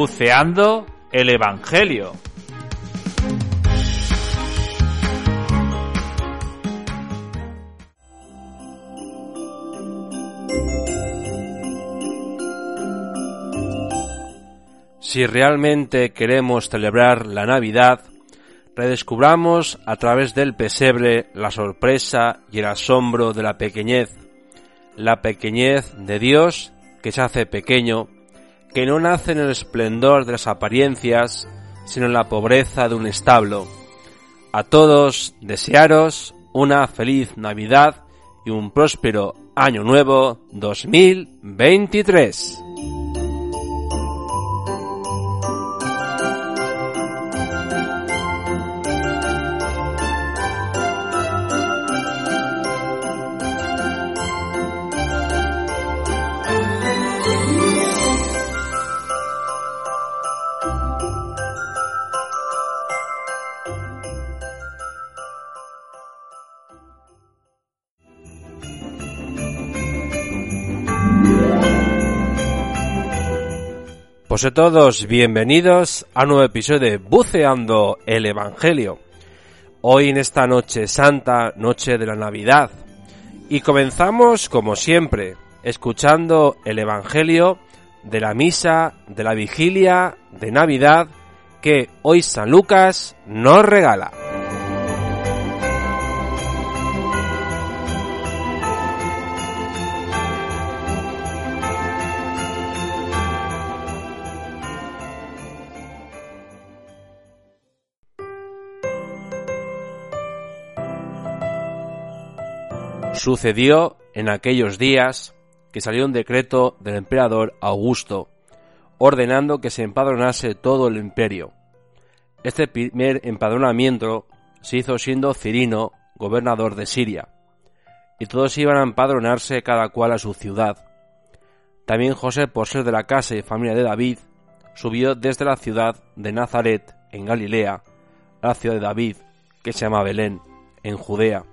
Buceando el Evangelio. Si realmente queremos celebrar la Navidad, redescubramos a través del pesebre la sorpresa y el asombro de la pequeñez, la pequeñez de Dios que se hace pequeño, que no nace en el esplendor de las apariencias, sino en la pobreza de un establo. A todos desearos una feliz Navidad y un próspero Año Nuevo 2023. Pues a todos, bienvenidos a un nuevo episodio de Buceando el Evangelio. Hoy en esta noche santa, noche de la Navidad. Y comenzamos, como siempre, escuchando el Evangelio de la misa, de la vigilia, de Navidad, que hoy San Lucas nos regala. Sucedió en aquellos días que salió un decreto del emperador Augusto, ordenando que se empadronase todo el imperio. Este primer empadronamiento se hizo siendo Cirino gobernador de Siria, y todos iban a empadronarse cada cual a su ciudad. También José, por ser de la casa y familia de David, subió desde la ciudad de Nazaret, en Galilea, a la ciudad de David, que se llama Belén, en Judea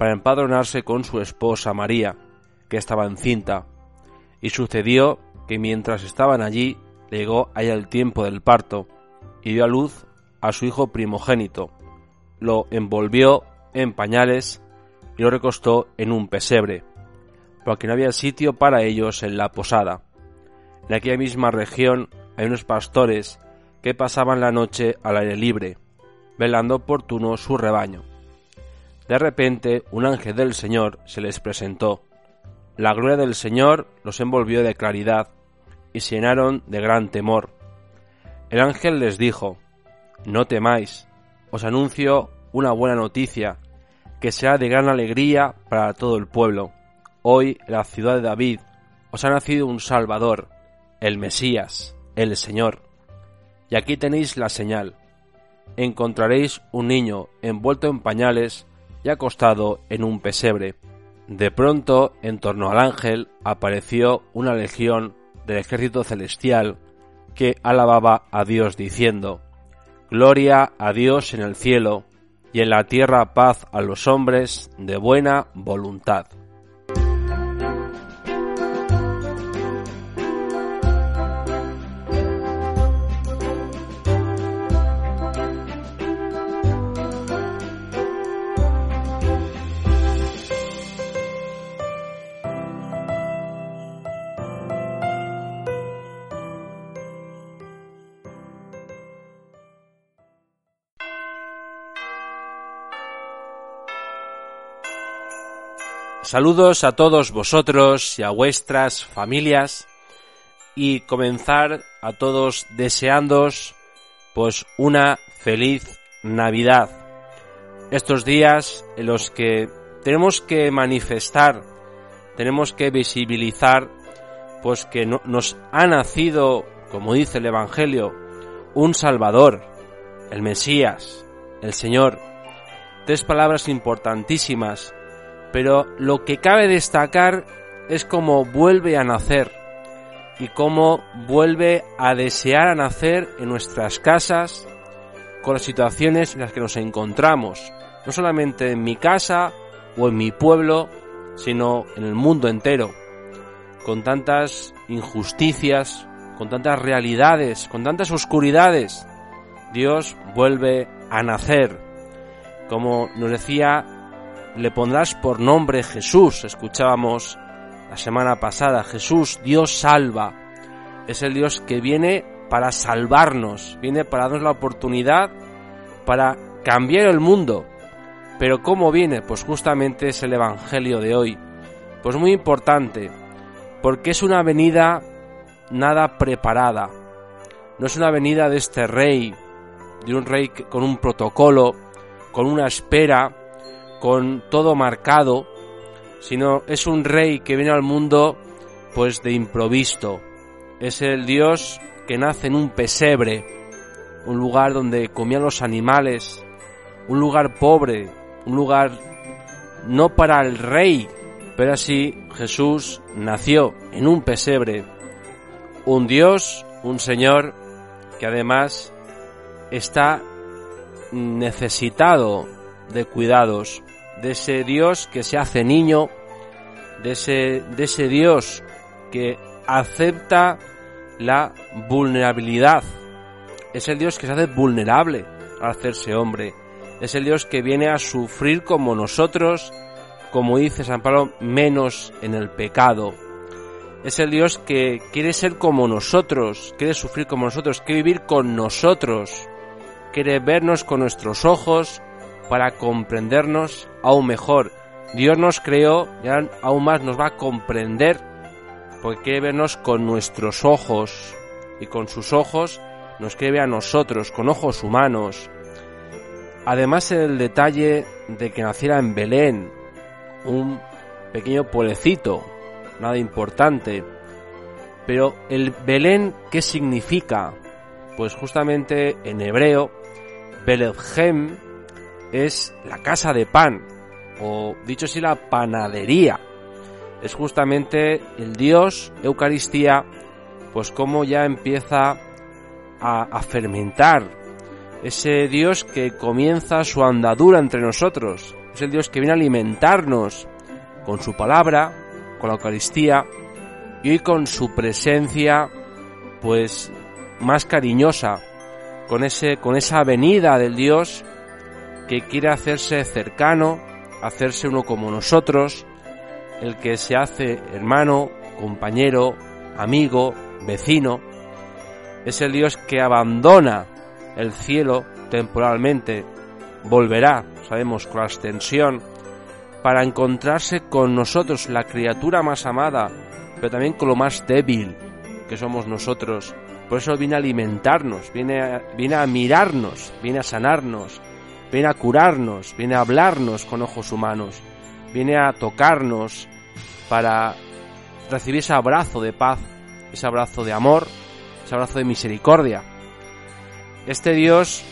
para empadronarse con su esposa María, que estaba encinta, y sucedió que mientras estaban allí llegó allá el tiempo del parto, y dio a luz a su hijo primogénito, lo envolvió en pañales y lo recostó en un pesebre, porque no había sitio para ellos en la posada. En aquella misma región hay unos pastores que pasaban la noche al aire libre, velando oportuno su rebaño. De repente un ángel del Señor se les presentó. La gloria del Señor los envolvió de claridad y se llenaron de gran temor. El ángel les dijo, No temáis, os anuncio una buena noticia, que será de gran alegría para todo el pueblo. Hoy en la ciudad de David os ha nacido un Salvador, el Mesías, el Señor. Y aquí tenéis la señal. Encontraréis un niño envuelto en pañales y acostado en un pesebre. De pronto, en torno al ángel, apareció una legión del ejército celestial que alababa a Dios diciendo, Gloria a Dios en el cielo, y en la tierra paz a los hombres de buena voluntad. Saludos a todos vosotros y a vuestras familias y comenzar a todos deseándos pues una feliz Navidad. Estos días en los que tenemos que manifestar, tenemos que visibilizar pues que nos ha nacido, como dice el Evangelio, un Salvador, el Mesías, el Señor. Tres palabras importantísimas pero lo que cabe destacar es cómo vuelve a nacer y cómo vuelve a desear a nacer en nuestras casas con las situaciones en las que nos encontramos, no solamente en mi casa o en mi pueblo, sino en el mundo entero, con tantas injusticias, con tantas realidades, con tantas oscuridades, Dios vuelve a nacer. Como nos decía, le pondrás por nombre Jesús. Escuchábamos la semana pasada, Jesús, Dios salva. Es el Dios que viene para salvarnos, viene para darnos la oportunidad para cambiar el mundo. Pero ¿cómo viene? Pues justamente es el Evangelio de hoy. Pues muy importante, porque es una venida nada preparada. No es una venida de este rey, de un rey con un protocolo, con una espera, con todo marcado, sino es un rey que viene al mundo pues de improviso. Es el Dios que nace en un pesebre, un lugar donde comían los animales, un lugar pobre, un lugar no para el rey, pero así Jesús nació en un pesebre, un Dios, un Señor, que además está necesitado de cuidados, de ese Dios que se hace niño, de ese, de ese Dios que acepta la vulnerabilidad. Es el Dios que se hace vulnerable al hacerse hombre. Es el Dios que viene a sufrir como nosotros, como dice San Pablo, menos en el pecado. Es el Dios que quiere ser como nosotros, quiere sufrir como nosotros, quiere vivir con nosotros, quiere vernos con nuestros ojos para comprendernos aún mejor. Dios nos creó y aún más nos va a comprender porque quiere vernos con nuestros ojos y con sus ojos nos quiere ver a nosotros con ojos humanos. Además el detalle de que naciera en Belén, un pequeño pueblecito, nada importante. Pero el Belén, ¿qué significa? Pues justamente en hebreo, Belethem es la casa de pan, o dicho así, la panadería. Es justamente el Dios, Eucaristía, pues como ya empieza a, a fermentar. Ese Dios que comienza su andadura entre nosotros. Es el Dios que viene a alimentarnos con su palabra, con la Eucaristía y hoy con su presencia pues más cariñosa, con ese con esa venida del Dios que quiere hacerse cercano, hacerse uno como nosotros, el que se hace hermano, compañero, amigo, vecino, es el Dios que abandona el cielo temporalmente, volverá, sabemos, con la extensión para encontrarse con nosotros, la criatura más amada, pero también con lo más débil que somos nosotros. Por eso viene a alimentarnos, viene a, viene a mirarnos, viene a sanarnos, viene a curarnos, viene a hablarnos con ojos humanos, viene a tocarnos para recibir ese abrazo de paz, ese abrazo de amor, ese abrazo de misericordia. Este Dios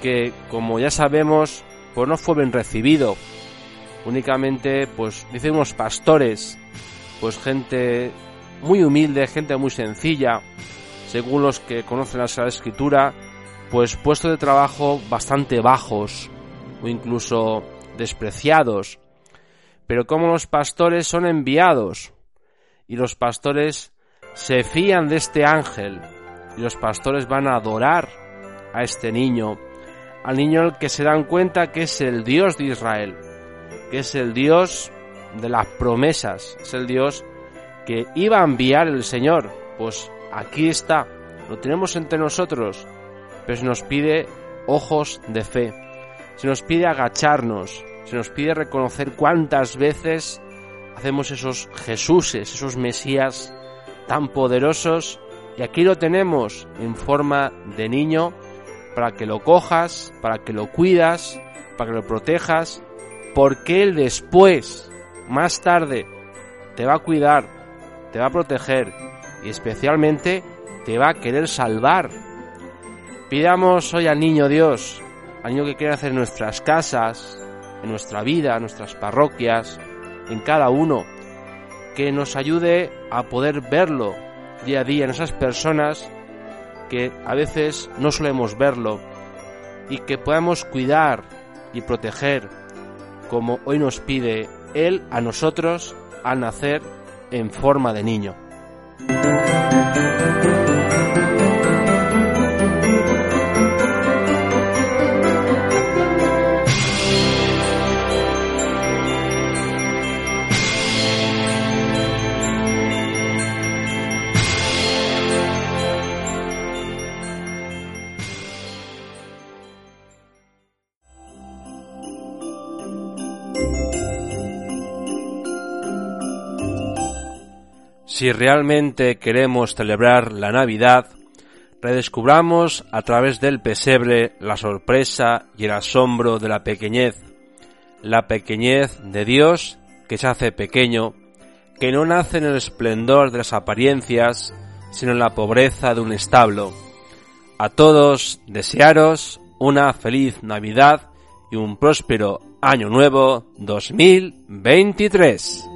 que, como ya sabemos, pues no fue bien recibido únicamente, pues, dicen unos pastores, pues gente muy humilde, gente muy sencilla, según los que conocen la Escritura, pues puestos de trabajo bastante bajos o incluso despreciados. Pero como los pastores son enviados y los pastores se fían de este ángel y los pastores van a adorar a este niño, al niño al que se dan cuenta que es el Dios de Israel que es el Dios de las promesas, es el Dios que iba a enviar el Señor. Pues aquí está, lo tenemos entre nosotros, pero se nos pide ojos de fe, se nos pide agacharnos, se nos pide reconocer cuántas veces hacemos esos Jesuses, esos Mesías tan poderosos, y aquí lo tenemos en forma de niño, para que lo cojas, para que lo cuidas, para que lo protejas, porque Él después, más tarde, te va a cuidar, te va a proteger y especialmente te va a querer salvar. Pidamos hoy al niño Dios, al niño que quiere hacer en nuestras casas, en nuestra vida, en nuestras parroquias, en cada uno, que nos ayude a poder verlo día a día en esas personas que a veces no solemos verlo y que podamos cuidar y proteger como hoy nos pide Él a nosotros al nacer en forma de niño. Si realmente queremos celebrar la Navidad, redescubramos a través del pesebre la sorpresa y el asombro de la pequeñez, la pequeñez de Dios que se hace pequeño, que no nace en el esplendor de las apariencias, sino en la pobreza de un establo. A todos desearos una feliz Navidad y un próspero Año Nuevo 2023.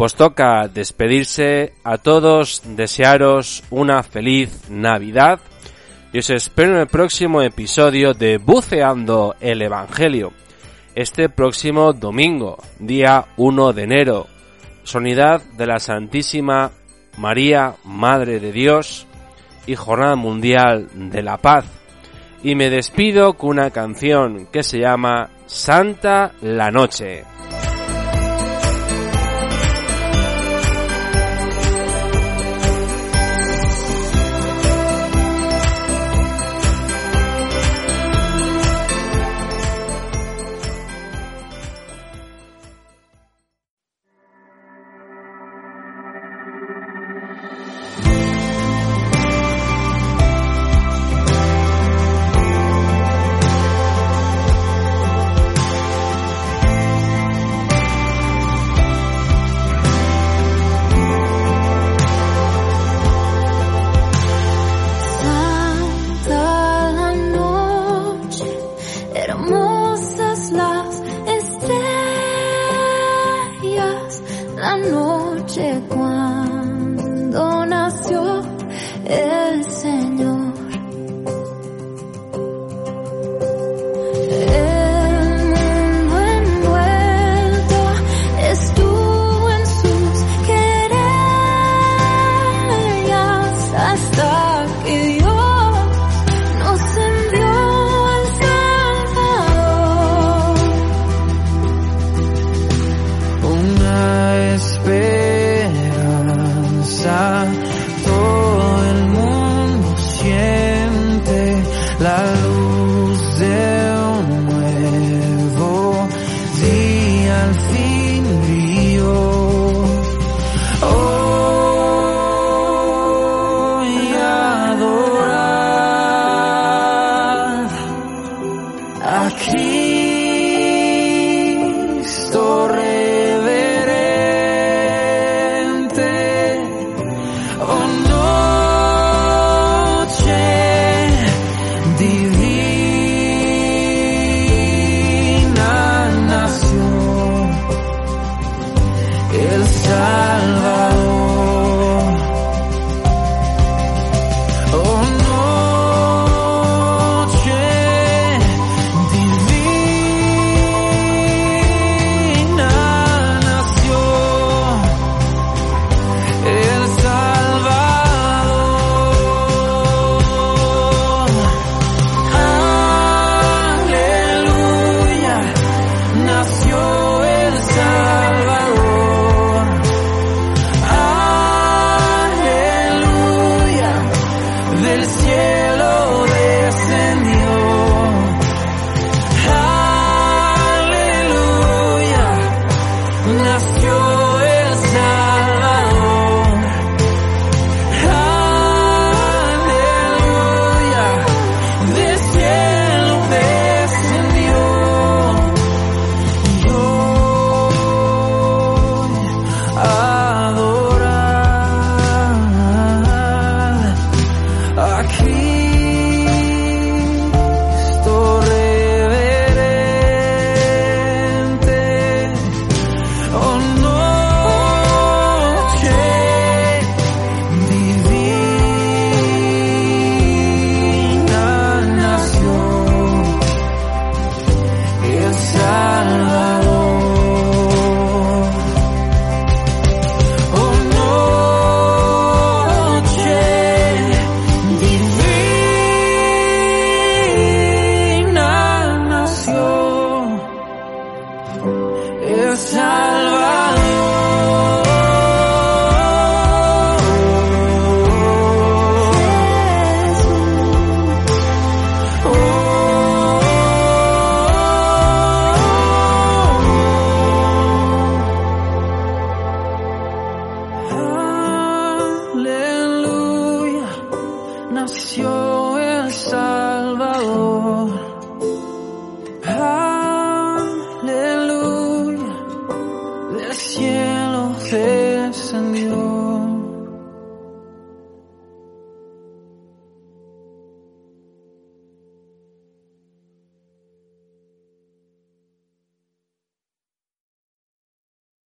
Pues toca despedirse a todos, desearos una feliz Navidad y os espero en el próximo episodio de Buceando el Evangelio. Este próximo domingo, día 1 de enero, sonidad de la Santísima María, Madre de Dios y Jornada Mundial de la Paz. Y me despido con una canción que se llama Santa la Noche.